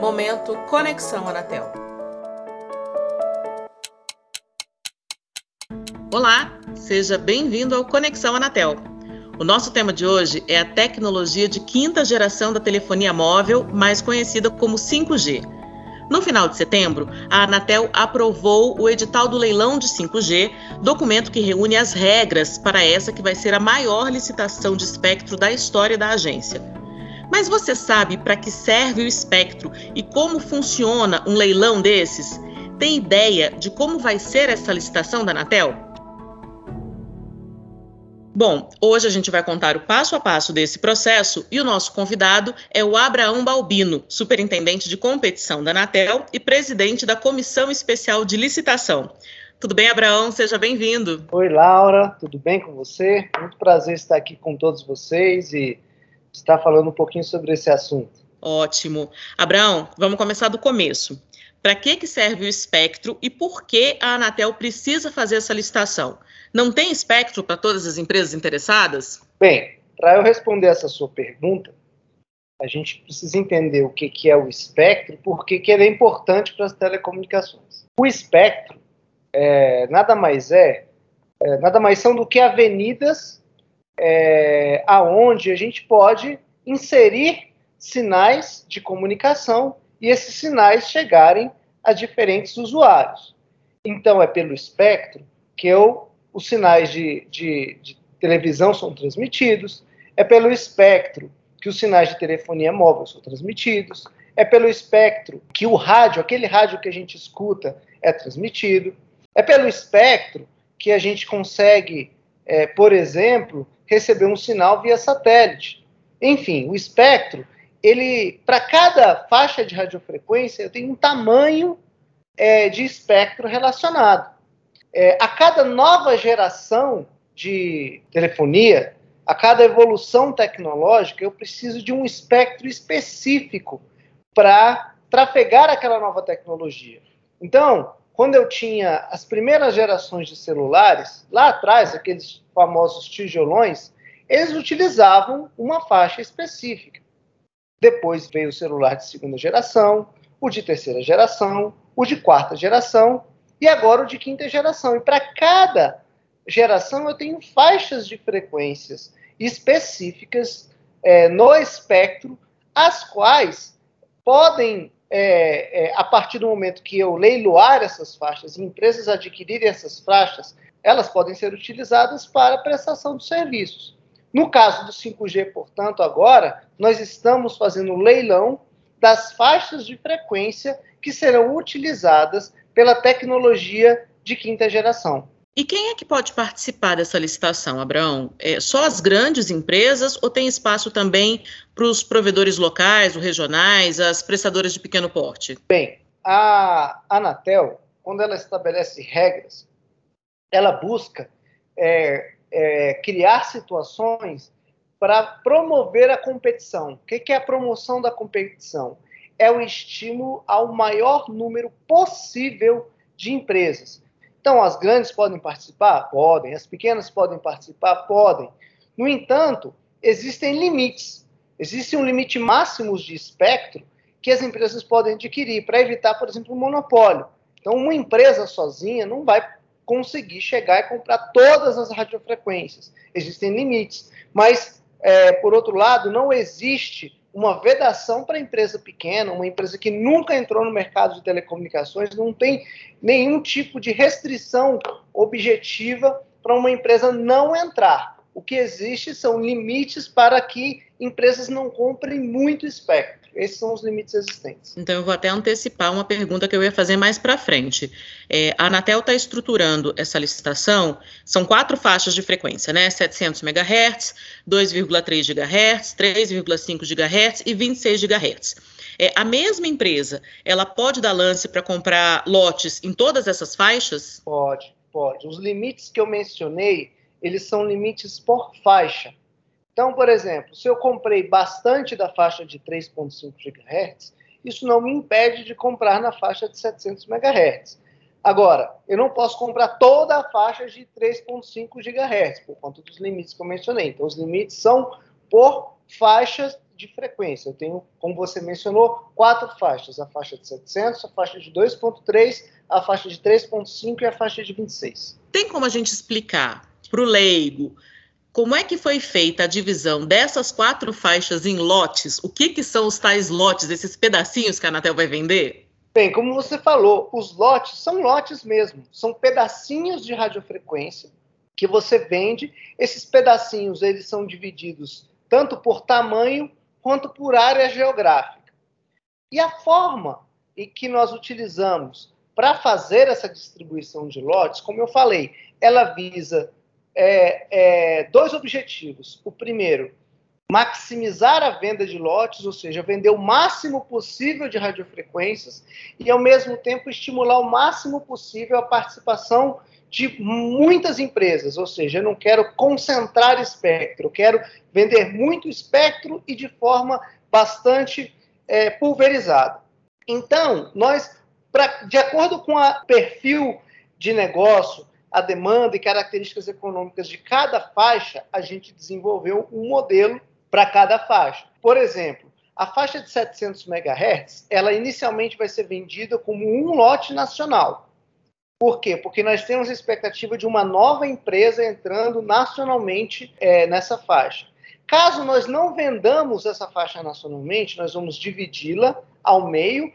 Momento Conexão Anatel. Olá, seja bem-vindo ao Conexão Anatel. O nosso tema de hoje é a tecnologia de quinta geração da telefonia móvel, mais conhecida como 5G. No final de setembro, a Anatel aprovou o edital do leilão de 5G, documento que reúne as regras para essa que vai ser a maior licitação de espectro da história da agência. Mas você sabe para que serve o espectro e como funciona um leilão desses? Tem ideia de como vai ser essa licitação da Anatel? Bom, hoje a gente vai contar o passo a passo desse processo e o nosso convidado é o Abraão Balbino, superintendente de competição da Anatel e presidente da Comissão Especial de Licitação. Tudo bem, Abraão? Seja bem-vindo. Oi, Laura, tudo bem com você? Muito prazer estar aqui com todos vocês e está falando um pouquinho sobre esse assunto. Ótimo. Abraão, vamos começar do começo. Para que, que serve o espectro e por que a Anatel precisa fazer essa licitação? Não tem espectro para todas as empresas interessadas? Bem, para eu responder essa sua pergunta, a gente precisa entender o que, que é o espectro e por que, que ele é importante para as telecomunicações. O espectro é, nada mais é, é, nada mais são do que avenidas é, aonde a gente pode inserir sinais de comunicação e esses sinais chegarem a diferentes usuários. Então, é pelo espectro que eu, os sinais de, de, de televisão são transmitidos, é pelo espectro que os sinais de telefonia móvel são transmitidos, é pelo espectro que o rádio, aquele rádio que a gente escuta, é transmitido, é pelo espectro que a gente consegue, é, por exemplo, receber um sinal via satélite. Enfim, o espectro, ele, para cada faixa de radiofrequência, eu tenho um tamanho é, de espectro relacionado. É, a cada nova geração de telefonia, a cada evolução tecnológica, eu preciso de um espectro específico para trafegar aquela nova tecnologia. Então, quando eu tinha as primeiras gerações de celulares, lá atrás, aqueles famosos tijolões, eles utilizavam uma faixa específica. Depois veio o celular de segunda geração, o de terceira geração, o de quarta geração e agora o de quinta geração. E para cada geração eu tenho faixas de frequências específicas é, no espectro, as quais podem é, é, a partir do momento que eu leiloar essas faixas e empresas adquirirem essas faixas, elas podem ser utilizadas para prestação de serviços. No caso do 5G, portanto, agora, nós estamos fazendo um leilão das faixas de frequência que serão utilizadas pela tecnologia de quinta geração. E quem é que pode participar dessa licitação, Abraão? É só as grandes empresas ou tem espaço também para os provedores locais, os regionais, as prestadoras de pequeno porte? Bem, a Anatel, quando ela estabelece regras, ela busca é, é, criar situações para promover a competição. O que é a promoção da competição? É o estímulo ao maior número possível de empresas. Então, as grandes podem participar? Podem. As pequenas podem participar? Podem. No entanto, existem limites. Existe um limite máximo de espectro que as empresas podem adquirir para evitar, por exemplo, um monopólio. Então, uma empresa sozinha não vai conseguir chegar e comprar todas as radiofrequências. Existem limites. Mas, é, por outro lado, não existe uma vedação para empresa pequena, uma empresa que nunca entrou no mercado de telecomunicações, não tem nenhum tipo de restrição objetiva para uma empresa não entrar. O que existe são limites para que empresas não comprem muito espectro. Esses são os limites existentes. Então, eu vou até antecipar uma pergunta que eu ia fazer mais para frente. É, a Anatel está estruturando essa licitação, são quatro faixas de frequência, né? 700 MHz, 2,3 GHz, 3,5 GHz e 26 GHz. É, a mesma empresa, ela pode dar lance para comprar lotes em todas essas faixas? Pode, pode. Os limites que eu mencionei, eles são limites por faixa. Então, por exemplo, se eu comprei bastante da faixa de 3.5 GHz, isso não me impede de comprar na faixa de 700 MHz. Agora, eu não posso comprar toda a faixa de 3.5 GHz, por conta dos limites que eu mencionei. Então, os limites são por faixas de frequência. Eu tenho, como você mencionou, quatro faixas: a faixa de 700, a faixa de 2.3, a faixa de 3.5 e a faixa de 26. Tem como a gente explicar para o leigo como é que foi feita a divisão dessas quatro faixas em lotes? O que, que são os tais lotes, esses pedacinhos que a Anatel vai vender? Bem, como você falou, os lotes são lotes mesmo, são pedacinhos de radiofrequência que você vende. Esses pedacinhos eles são divididos tanto por tamanho quanto por área geográfica. E a forma em que nós utilizamos para fazer essa distribuição de lotes, como eu falei, ela visa é, é, dois objetivos. O primeiro, maximizar a venda de lotes, ou seja, vender o máximo possível de radiofrequências e, ao mesmo tempo, estimular o máximo possível a participação de muitas empresas, ou seja, eu não quero concentrar espectro, quero vender muito espectro e de forma bastante é, pulverizada. Então, nós, pra, de acordo com o perfil de negócio, a demanda e características econômicas de cada faixa, a gente desenvolveu um modelo para cada faixa. Por exemplo, a faixa de 700 MHz, ela inicialmente vai ser vendida como um lote nacional. Por quê? Porque nós temos a expectativa de uma nova empresa entrando nacionalmente é, nessa faixa. Caso nós não vendamos essa faixa nacionalmente, nós vamos dividi-la ao meio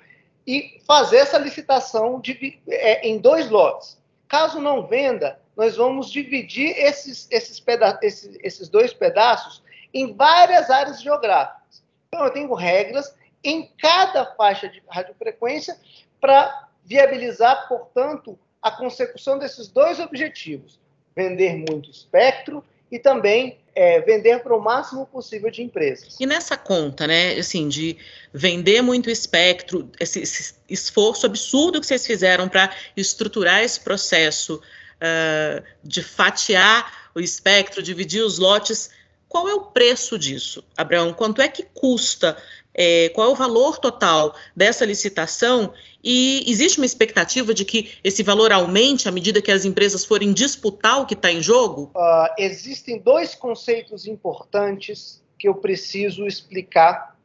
e fazer essa licitação de, é, em dois lotes. Caso não venda, nós vamos dividir esses, esses, peda esses, esses dois pedaços em várias áreas geográficas. Então, eu tenho regras em cada faixa de radiofrequência para viabilizar, portanto, a consecução desses dois objetivos: vender muito espectro e também é, vender para o máximo possível de empresas. E nessa conta, né, assim, de vender muito espectro, esse, esse esforço absurdo que vocês fizeram para estruturar esse processo uh, de fatiar o espectro, dividir os lotes, qual é o preço disso, Abraão? Quanto é que custa é, qual é o valor total dessa licitação e existe uma expectativa de que esse valor aumente à medida que as empresas forem disputar o que está em jogo? Uh, existem dois conceitos importantes que eu preciso explicar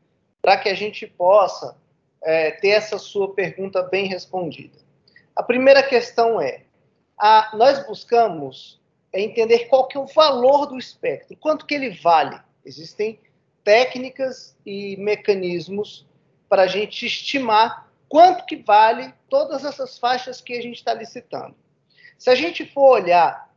para que a gente possa é, ter essa sua pergunta bem respondida. A primeira questão é: a, nós buscamos entender qual que é o valor do espectro, quanto que ele vale. Existem técnicas e mecanismos para a gente estimar quanto que vale todas essas faixas que a gente está licitando. Se a gente for olhar,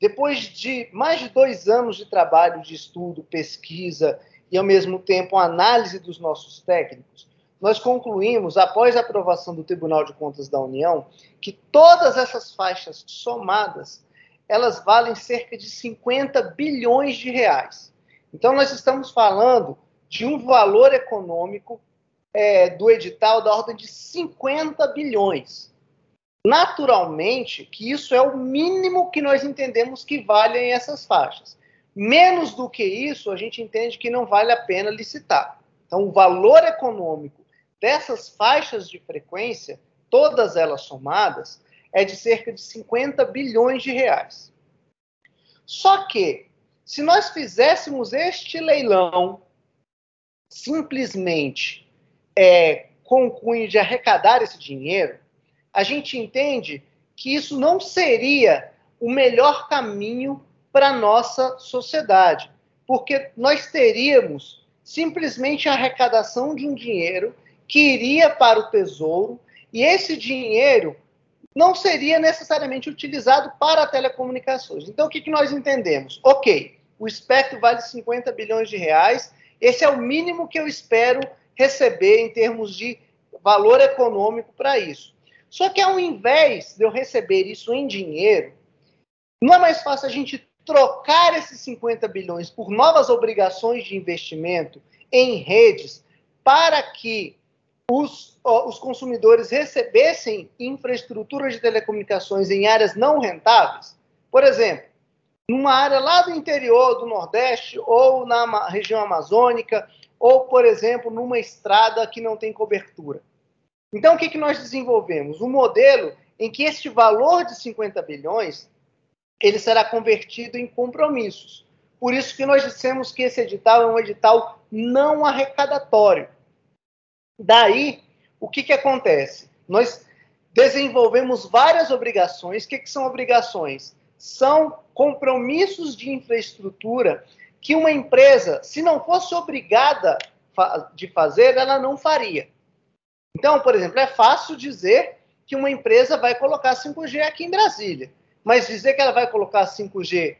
depois de mais de dois anos de trabalho, de estudo, pesquisa e, ao mesmo tempo, análise dos nossos técnicos, nós concluímos, após a aprovação do Tribunal de Contas da União, que todas essas faixas somadas, elas valem cerca de 50 bilhões de reais. Então, nós estamos falando de um valor econômico é, do edital da ordem de 50 bilhões. Naturalmente, que isso é o mínimo que nós entendemos que valem essas faixas. Menos do que isso, a gente entende que não vale a pena licitar. Então, o valor econômico dessas faixas de frequência, todas elas somadas, é de cerca de 50 bilhões de reais. Só que se nós fizéssemos este leilão simplesmente é, com o cunho de arrecadar esse dinheiro, a gente entende que isso não seria o melhor caminho para a nossa sociedade, porque nós teríamos simplesmente a arrecadação de um dinheiro que iria para o tesouro e esse dinheiro não seria necessariamente utilizado para telecomunicações. Então, o que, que nós entendemos? Ok, o espectro vale 50 bilhões de reais, esse é o mínimo que eu espero receber em termos de valor econômico para isso. Só que ao invés de eu receber isso em dinheiro, não é mais fácil a gente trocar esses 50 bilhões por novas obrigações de investimento em redes para que os, os consumidores recebessem infraestrutura de telecomunicações em áreas não rentáveis? Por exemplo, numa área lá do interior do Nordeste ou na região amazônica ou, por exemplo, numa estrada que não tem cobertura. Então, o que, que nós desenvolvemos? Um modelo em que este valor de 50 bilhões ele será convertido em compromissos. Por isso que nós dissemos que esse edital é um edital não arrecadatório. Daí, o que, que acontece? Nós desenvolvemos várias obrigações. O que, que são obrigações? São compromissos de infraestrutura que uma empresa, se não fosse obrigada de fazer, ela não faria. Então, por exemplo, é fácil dizer que uma empresa vai colocar 5G aqui em Brasília, mas dizer que ela vai colocar 5G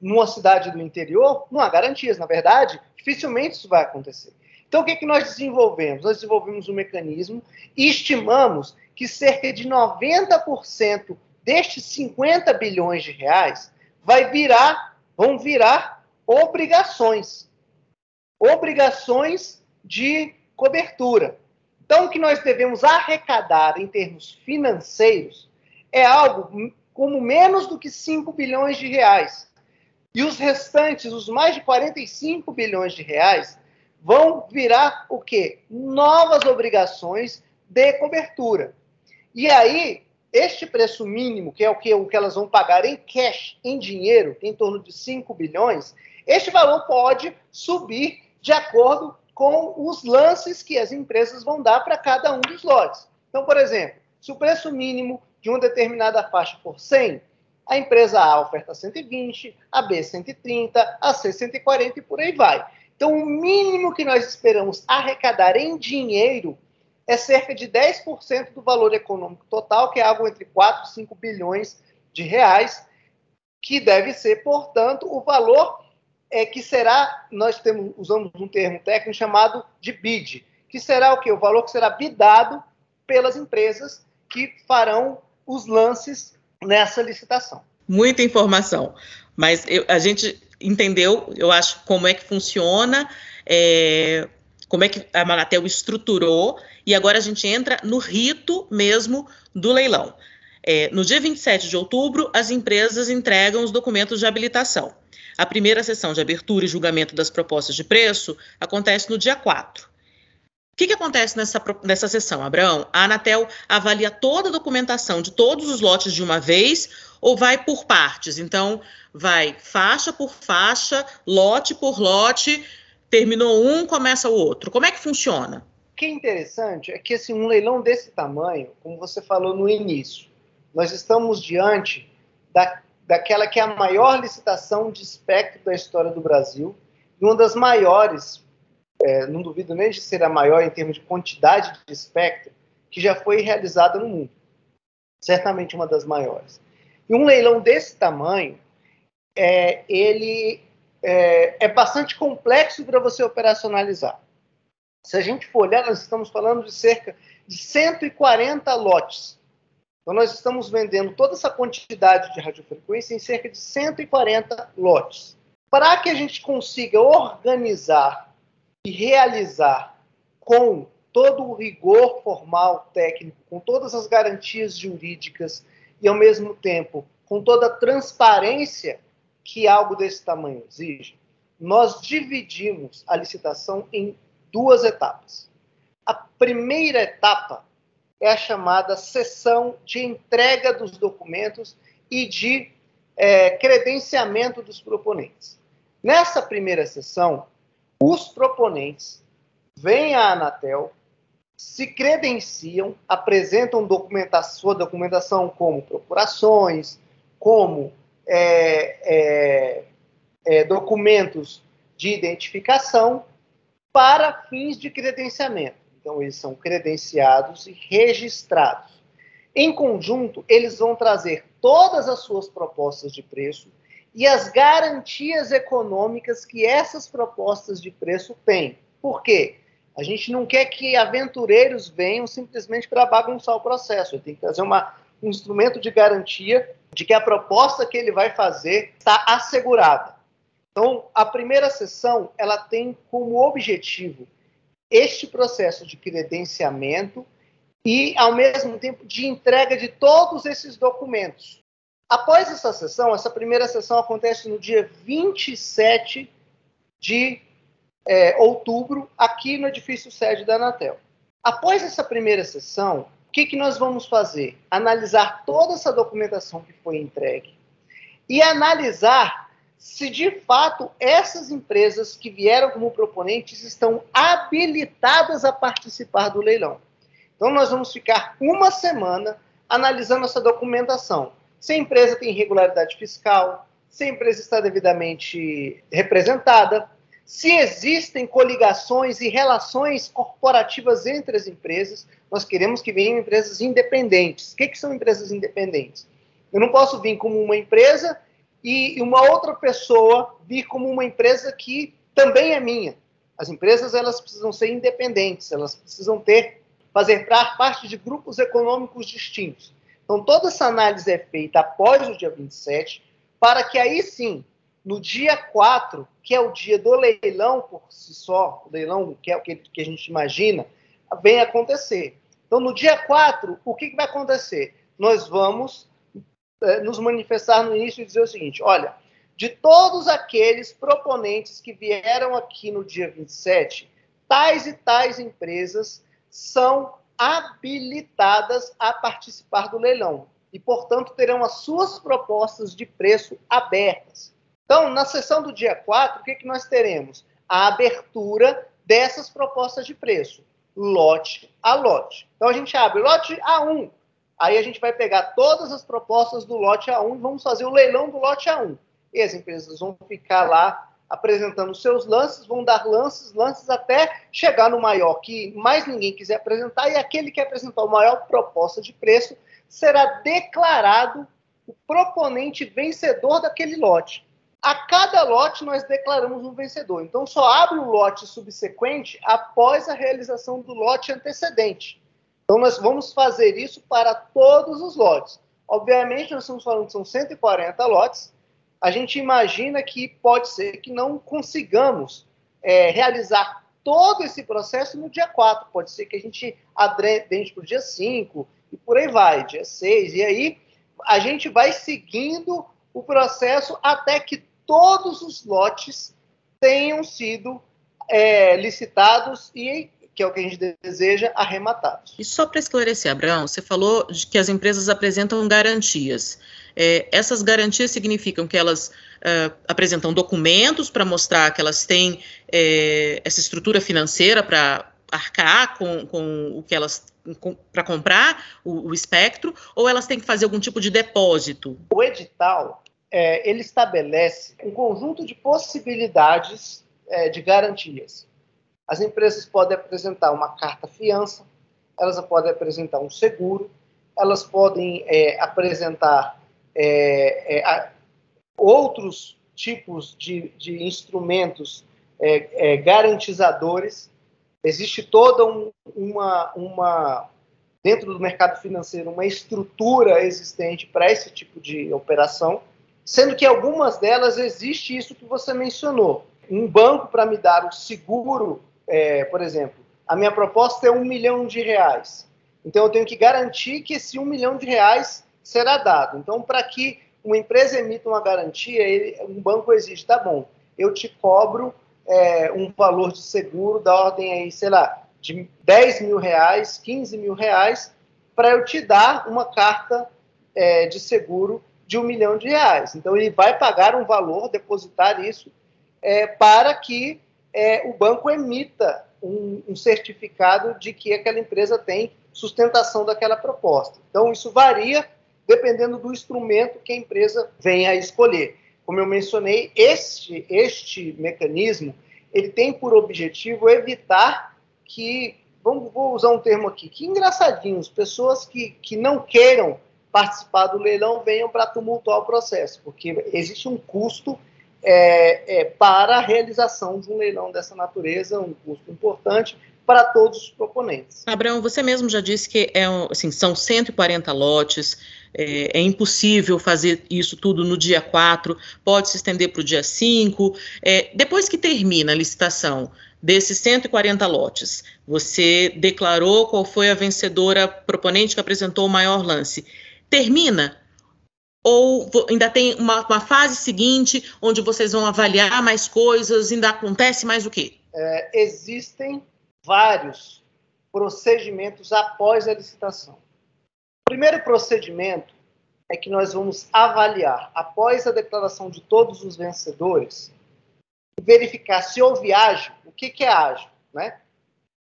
numa cidade do interior, não há garantias. Na verdade, dificilmente isso vai acontecer. Então, o que, é que nós desenvolvemos? Nós desenvolvemos um mecanismo e estimamos que cerca de 90% destes 50 bilhões de reais vai virar, vão virar obrigações. Obrigações de cobertura. Então, o que nós devemos arrecadar em termos financeiros é algo como menos do que 5 bilhões de reais. E os restantes, os mais de 45 bilhões de reais, vão virar o quê? Novas obrigações de cobertura. E aí, este preço mínimo, que é o que, o que elas vão pagar em cash, em dinheiro, em torno de 5 bilhões, este valor pode subir de acordo com os lances que as empresas vão dar para cada um dos lotes. Então, por exemplo, se o preço mínimo de uma determinada faixa for 100, a empresa A oferta 120, a B 130, a C 140 e por aí vai. Então, o mínimo que nós esperamos arrecadar em dinheiro é cerca de 10% do valor econômico total, que é algo entre 4 e 5 bilhões de reais, que deve ser, portanto, o valor é que será, nós temos, usamos um termo técnico chamado de bid, que será o que? O valor que será bidado pelas empresas que farão os lances nessa licitação. Muita informação, mas eu, a gente entendeu, eu acho, como é que funciona, é, como é que a Manatel estruturou, e agora a gente entra no rito mesmo do leilão. É, no dia 27 de outubro, as empresas entregam os documentos de habilitação. A primeira sessão de abertura e julgamento das propostas de preço acontece no dia 4. O que, que acontece nessa, nessa sessão, Abraão? A Anatel avalia toda a documentação de todos os lotes de uma vez ou vai por partes? Então, vai faixa por faixa, lote por lote, terminou um, começa o outro. Como é que funciona? O que é interessante é que assim, um leilão desse tamanho, como você falou no início, nós estamos diante da, daquela que é a maior licitação de espectro da história do Brasil e uma das maiores é, não duvido nem de ser a maior em termos de quantidade de espectro que já foi realizada no mundo. Certamente uma das maiores. E um leilão desse tamanho, é, ele é, é bastante complexo para você operacionalizar. Se a gente for olhar, nós estamos falando de cerca de 140 lotes. Então, nós estamos vendendo toda essa quantidade de radiofrequência em cerca de 140 lotes. Para que a gente consiga organizar e realizar com todo o rigor formal técnico, com todas as garantias jurídicas e, ao mesmo tempo, com toda a transparência que algo desse tamanho exige, nós dividimos a licitação em duas etapas. A primeira etapa é a chamada sessão de entrega dos documentos e de é, credenciamento dos proponentes. Nessa primeira sessão, os proponentes vêm à Anatel, se credenciam, apresentam documentação, sua documentação como procurações, como é, é, é, documentos de identificação para fins de credenciamento. Então, eles são credenciados e registrados. Em conjunto, eles vão trazer todas as suas propostas de preço e as garantias econômicas que essas propostas de preço têm. Por quê? A gente não quer que aventureiros venham simplesmente para bagunçar o processo. Ele tem que trazer uma, um instrumento de garantia de que a proposta que ele vai fazer está assegurada. Então, a primeira sessão ela tem como objetivo este processo de credenciamento e, ao mesmo tempo, de entrega de todos esses documentos. Após essa sessão, essa primeira sessão acontece no dia 27 de é, outubro, aqui no edifício sede da Anatel. Após essa primeira sessão, o que, que nós vamos fazer? Analisar toda essa documentação que foi entregue e analisar se de fato essas empresas que vieram como proponentes estão habilitadas a participar do leilão. Então, nós vamos ficar uma semana analisando essa documentação. Se a empresa tem regularidade fiscal, se a empresa está devidamente representada, se existem coligações e relações corporativas entre as empresas, nós queremos que venham empresas independentes. O que, que são empresas independentes? Eu não posso vir como uma empresa e uma outra pessoa vir como uma empresa que também é minha. As empresas elas precisam ser independentes, elas precisam ter fazer parte de grupos econômicos distintos. Então toda essa análise é feita após o dia 27, para que aí sim no dia 4, que é o dia do leilão por si só, o leilão que é o que, que a gente imagina, vem acontecer. Então, no dia 4, o que, que vai acontecer? Nós vamos é, nos manifestar no início e dizer o seguinte: olha, de todos aqueles proponentes que vieram aqui no dia 27, tais e tais empresas são habilitadas a participar do leilão e, portanto, terão as suas propostas de preço abertas. Então, na sessão do dia 4, o que, que nós teremos? A abertura dessas propostas de preço, lote a lote. Então, a gente abre lote A1, aí a gente vai pegar todas as propostas do lote A1 e vamos fazer o leilão do lote A1. E as empresas vão ficar lá apresentando seus lances, vão dar lances, lances até chegar no maior que mais ninguém quiser apresentar e aquele que apresentar a maior proposta de preço será declarado o proponente vencedor daquele lote. A cada lote nós declaramos um vencedor. Então só abre o lote subsequente após a realização do lote antecedente. Então nós vamos fazer isso para todos os lotes. Obviamente nós estamos falando que são 140 lotes. A gente imagina que pode ser que não consigamos é, realizar todo esse processo no dia 4. Pode ser que a gente adrende para o dia 5 e por aí vai, dia 6. E aí a gente vai seguindo o processo até que todos os lotes tenham sido é, licitados e que é o que a gente deseja, arrematados. E só para esclarecer, Abraão, você falou de que as empresas apresentam garantias. É, essas garantias significam que elas uh, apresentam documentos para mostrar que elas têm é, essa estrutura financeira para arcar com, com o que elas para comprar o, o espectro, ou elas têm que fazer algum tipo de depósito? O edital é, ele estabelece um conjunto de possibilidades é, de garantias. As empresas podem apresentar uma carta fiança, elas podem apresentar um seguro, elas podem é, apresentar é, é, a, outros tipos de, de instrumentos é, garantizadores. Existe toda um, uma, uma, dentro do mercado financeiro, uma estrutura existente para esse tipo de operação sendo que algumas delas existe isso que você mencionou. Um banco para me dar o seguro, é, por exemplo, a minha proposta é um milhão de reais. Então eu tenho que garantir que esse um milhão de reais será dado. Então, para que uma empresa emita uma garantia, ele, um banco exige, tá bom, eu te cobro é, um valor de seguro da ordem aí, sei lá, de 10 mil reais, 15 mil reais, para eu te dar uma carta é, de seguro de um milhão de reais. Então, ele vai pagar um valor, depositar isso, é, para que é, o banco emita um, um, certificado de que aquela empresa tem sustentação daquela proposta. Então, isso varia dependendo do instrumento que a empresa venha a escolher. Como eu mencionei, este, este mecanismo ele tem por objetivo evitar que, vamos, vou usar um termo aqui, que engraçadinhos, pessoas que, que não queiram participar do leilão venham para tumultuar o processo, porque existe um custo é, é, para a realização de um leilão dessa natureza, um custo importante para todos os proponentes. Abraão, você mesmo já disse que é, assim, são 140 lotes, é, é, impossível fazer isso tudo no dia 4, pode se estender para o dia 5. É, depois que termina a licitação desses 140 lotes, você declarou qual foi a vencedora proponente que apresentou o maior lance termina? Ou ainda tem uma, uma, fase seguinte onde vocês vão avaliar mais coisas? Ainda acontece mais o quê? É, existem vários procedimentos após a licitação. O primeiro procedimento é que nós vamos avaliar, após a declaração de todos os vencedores, verificar se houve ágio. O que, que é ágio? Né?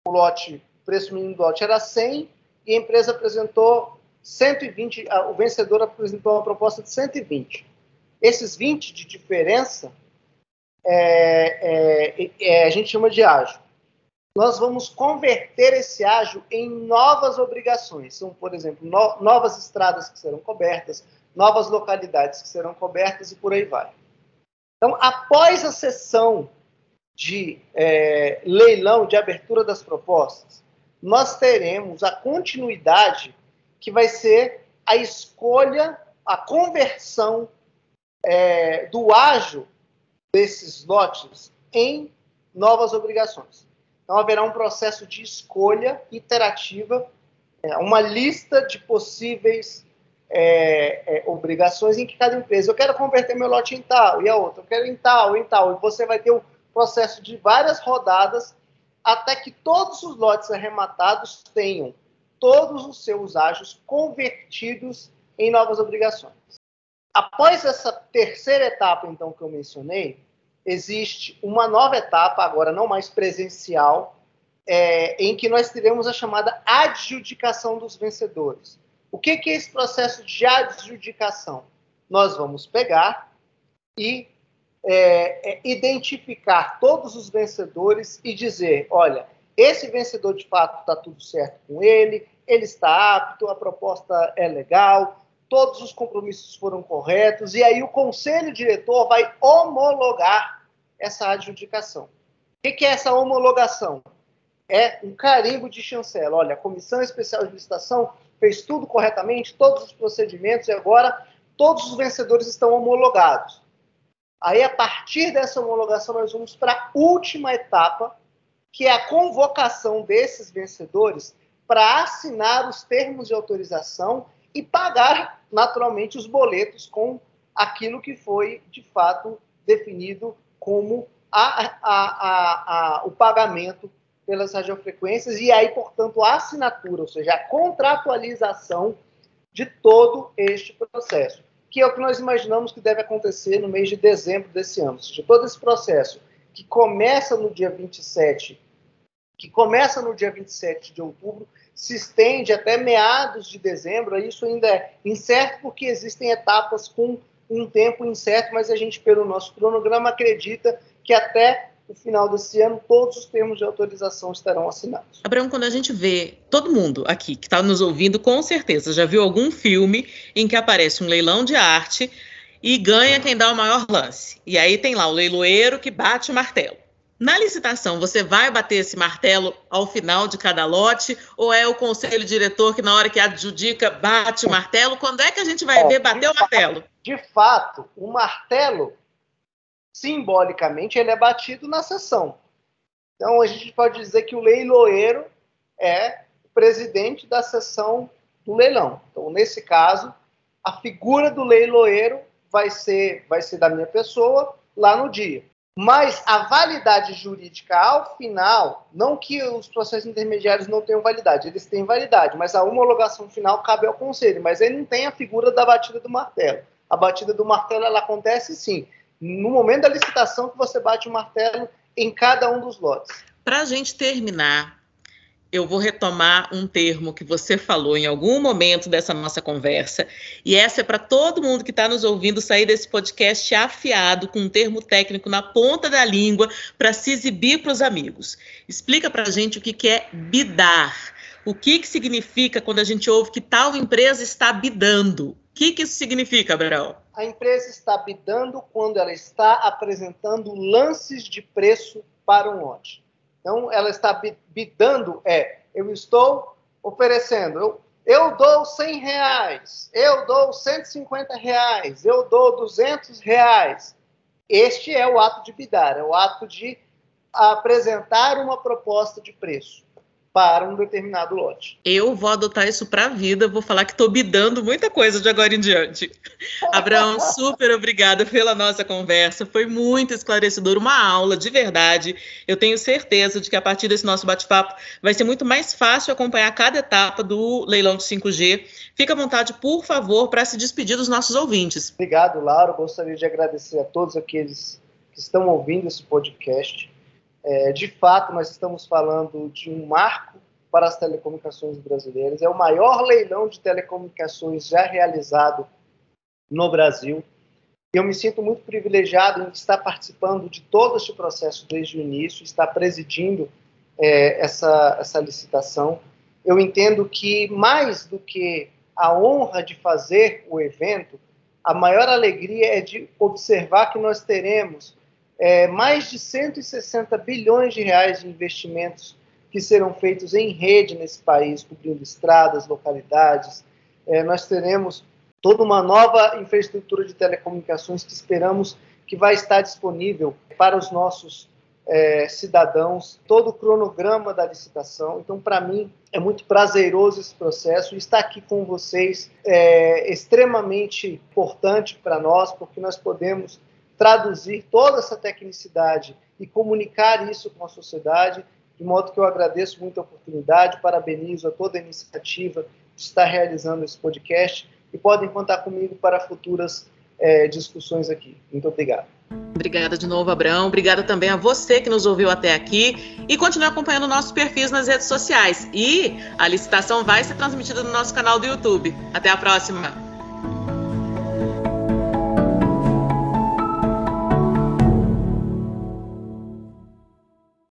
O lote, o preço mínimo do lote era 100 e a empresa apresentou 120, o vencedor apresentou uma proposta de 120. Esses 20 de diferença é, é, é, a gente chama de ágio. Nós vamos converter esse ágio em novas obrigações. São, por exemplo, no, novas estradas que serão cobertas, novas localidades que serão cobertas e por aí vai. Então, após a sessão de é, leilão, de abertura das propostas, nós teremos a continuidade que vai ser a escolha, a conversão é, do ágio desses lotes em novas obrigações. Então, haverá um processo de escolha iterativa, é, uma lista de possíveis é, é, obrigações em que cada empresa, eu quero converter meu lote em tal, e a outra, eu quero em tal, em tal, e você vai ter o processo de várias rodadas até que todos os lotes arrematados tenham todos os seus ágios convertidos em novas obrigações. Após essa terceira etapa, então, que eu mencionei, existe uma nova etapa, agora não mais presencial, é, em que nós teremos a chamada adjudicação dos vencedores. O que, que é esse processo de adjudicação? Nós vamos pegar e é, é, identificar todos os vencedores e dizer: olha, esse vencedor de fato está tudo certo com ele, ele está apto, a proposta é legal, todos os compromissos foram corretos, e aí o conselho diretor vai homologar essa adjudicação. O que é essa homologação? É um carimbo de chancela. Olha, a Comissão Especial de Licitação fez tudo corretamente, todos os procedimentos, e agora todos os vencedores estão homologados. Aí, a partir dessa homologação, nós vamos para a última etapa, que é a convocação desses vencedores para assinar os termos de autorização e pagar, naturalmente, os boletos com aquilo que foi, de fato, definido como a, a, a, o pagamento pelas radiofrequências e aí, portanto, a assinatura, ou seja, a contratualização de todo este processo, que é o que nós imaginamos que deve acontecer no mês de dezembro desse ano. Ou seja, todo esse processo que começa no dia 27, que começa no dia 27 de outubro, se estende até meados de dezembro, isso ainda é incerto porque existem etapas com um tempo incerto, mas a gente, pelo nosso cronograma, acredita que até no final desse ano, todos os termos de autorização estarão assinados. Abraão, quando a gente vê todo mundo aqui que está nos ouvindo, com certeza já viu algum filme em que aparece um leilão de arte e ganha quem dá o maior lance. E aí tem lá o leiloeiro que bate o martelo. Na licitação, você vai bater esse martelo ao final de cada lote ou é o conselho diretor que, na hora que adjudica, bate o martelo? Quando é que a gente vai é, ver bater o martelo? De fato, o martelo simbolicamente, ele é batido na sessão. Então, a gente pode dizer que o leiloeiro é o presidente da sessão do leilão. Então, nesse caso, a figura do leiloeiro vai ser, vai ser da minha pessoa lá no dia. Mas a validade jurídica ao final, não que os processos intermediários não tenham validade, eles têm validade, mas a homologação final cabe ao conselho, mas ele não tem a figura da batida do martelo. A batida do martelo ela acontece sim, no momento da licitação que você bate o martelo em cada um dos lotes. Para a gente terminar, eu vou retomar um termo que você falou em algum momento dessa nossa conversa, e essa é para todo mundo que está nos ouvindo sair desse podcast afiado com um termo técnico na ponta da língua para se exibir para os amigos. Explica para a gente o que, que é bidar. O que, que significa quando a gente ouve que tal empresa está bidando? O que, que isso significa, Abraão? a empresa está bidando quando ela está apresentando lances de preço para um lote. Então, ela está bidando, é, eu estou oferecendo, eu, eu dou 100 reais, eu dou 150 reais, eu dou 200 reais. Este é o ato de bidar, é o ato de apresentar uma proposta de preço para um determinado lote. Eu vou adotar isso para a vida, vou falar que estou bidando muita coisa de agora em diante. Abraão, super obrigada pela nossa conversa, foi muito esclarecedor, uma aula de verdade. Eu tenho certeza de que a partir desse nosso bate-papo vai ser muito mais fácil acompanhar cada etapa do leilão de 5G. Fica à vontade, por favor, para se despedir dos nossos ouvintes. Obrigado, Laura. Gostaria de agradecer a todos aqueles que estão ouvindo esse podcast. É, de fato, nós estamos falando de um marco para as telecomunicações brasileiras. É o maior leilão de telecomunicações já realizado no Brasil. Eu me sinto muito privilegiado em estar participando de todo este processo desde o início, estar presidindo é, essa, essa licitação. Eu entendo que, mais do que a honra de fazer o evento, a maior alegria é de observar que nós teremos é, mais de 160 bilhões de reais de investimentos que serão feitos em rede nesse país, cobrindo estradas, localidades. É, nós teremos toda uma nova infraestrutura de telecomunicações que esperamos que vai estar disponível para os nossos é, cidadãos, todo o cronograma da licitação. Então, para mim, é muito prazeroso esse processo e estar aqui com vocês é extremamente importante para nós, porque nós podemos traduzir toda essa tecnicidade e comunicar isso com a sociedade, de modo que eu agradeço muito a oportunidade, parabenizo a toda a iniciativa de estar realizando esse podcast e podem contar comigo para futuras é, discussões aqui. Muito obrigado. Obrigada de novo, Abraão. Obrigada também a você que nos ouviu até aqui e continue acompanhando nossos perfis nas redes sociais. E a licitação vai ser transmitida no nosso canal do YouTube. Até a próxima!